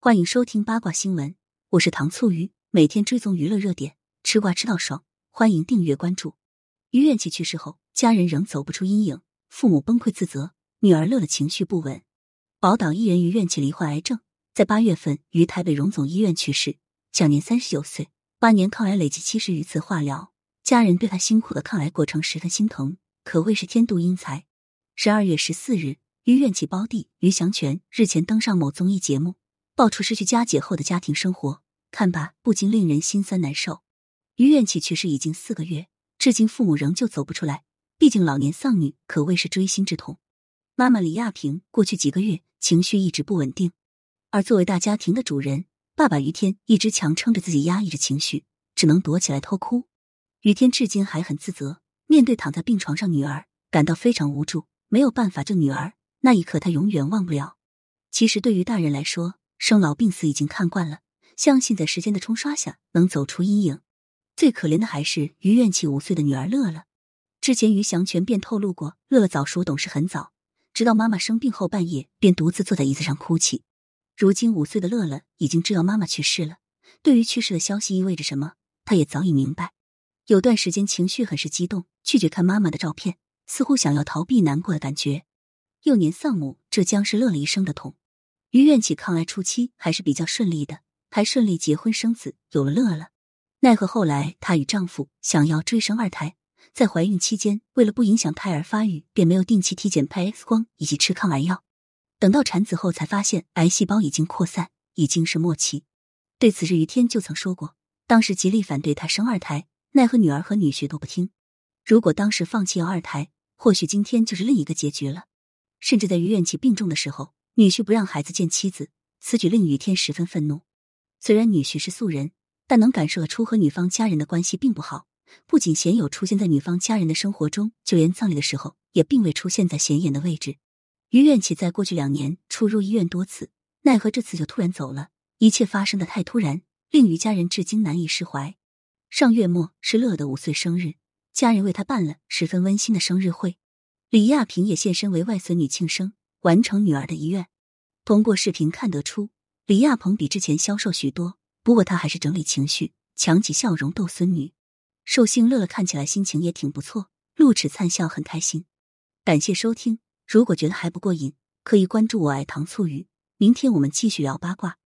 欢迎收听八卦新闻，我是糖醋鱼，每天追踪娱乐热点，吃瓜吃到爽，欢迎订阅关注。于愿琪去世后，家人仍走不出阴影，父母崩溃自责，女儿乐乐情绪不稳。宝岛艺人于愿琪罹患癌症，在八月份于台北荣总医院去世，享年三十九岁。八年抗癌累计七十余次化疗，家人对他辛苦的抗癌过程十分心疼，可谓是天妒英才。十二月十四日，于愿琪胞弟于祥全日前登上某综艺节目。爆出失去佳姐后的家庭生活，看罢不禁令人心酸难受。于愿起去世已经四个月，至今父母仍旧走不出来。毕竟老年丧女可谓是锥心之痛。妈妈李亚平过去几个月情绪一直不稳定，而作为大家庭的主人，爸爸于天一直强撑着自己压抑着情绪，只能躲起来偷哭。于天至今还很自责，面对躺在病床上女儿，感到非常无助，没有办法救女儿。那一刻他永远忘不了。其实对于大人来说，生老病死已经看惯了，相信在时间的冲刷下能走出阴影。最可怜的还是于怨气五岁的女儿乐乐。之前于祥全便透露过，乐乐早熟懂事很早，直到妈妈生病后半夜便独自坐在椅子上哭泣。如今五岁的乐乐已经知道妈妈去世了，对于去世的消息意味着什么，他也早已明白。有段时间情绪很是激动，拒绝看妈妈的照片，似乎想要逃避难过的感觉。幼年丧母，这将是乐乐一生的痛。于愿起抗癌初期还是比较顺利的，还顺利结婚生子，有了乐乐。奈何后来她与丈夫想要追生二胎，在怀孕期间为了不影响胎儿发育，便没有定期体检、拍 X 光以及吃抗癌药。等到产子后才发现癌细胞已经扩散，已经是末期。对此，日于天就曾说过，当时极力反对她生二胎，奈何女儿和女婿都不听。如果当时放弃要二胎，或许今天就是另一个结局了。甚至在于愿起病重的时候。女婿不让孩子见妻子，此举令雨天十分愤怒。虽然女婿是素人，但能感受得出和女方家人的关系并不好。不仅鲜有出现在女方家人的生活中，就连葬礼的时候也并未出现在显眼的位置。于愿起在过去两年出入医院多次，奈何这次就突然走了。一切发生的太突然，令于家人至今难以释怀。上月末是乐的五岁生日，家人为他办了十分温馨的生日会，李亚平也现身为外孙女庆生。完成女儿的遗愿。通过视频看得出，李亚鹏比之前消瘦许多。不过他还是整理情绪，强起笑容逗孙女。寿星乐乐看起来心情也挺不错，露齿灿笑，很开心。感谢收听，如果觉得还不过瘾，可以关注我爱糖醋鱼。明天我们继续聊八卦。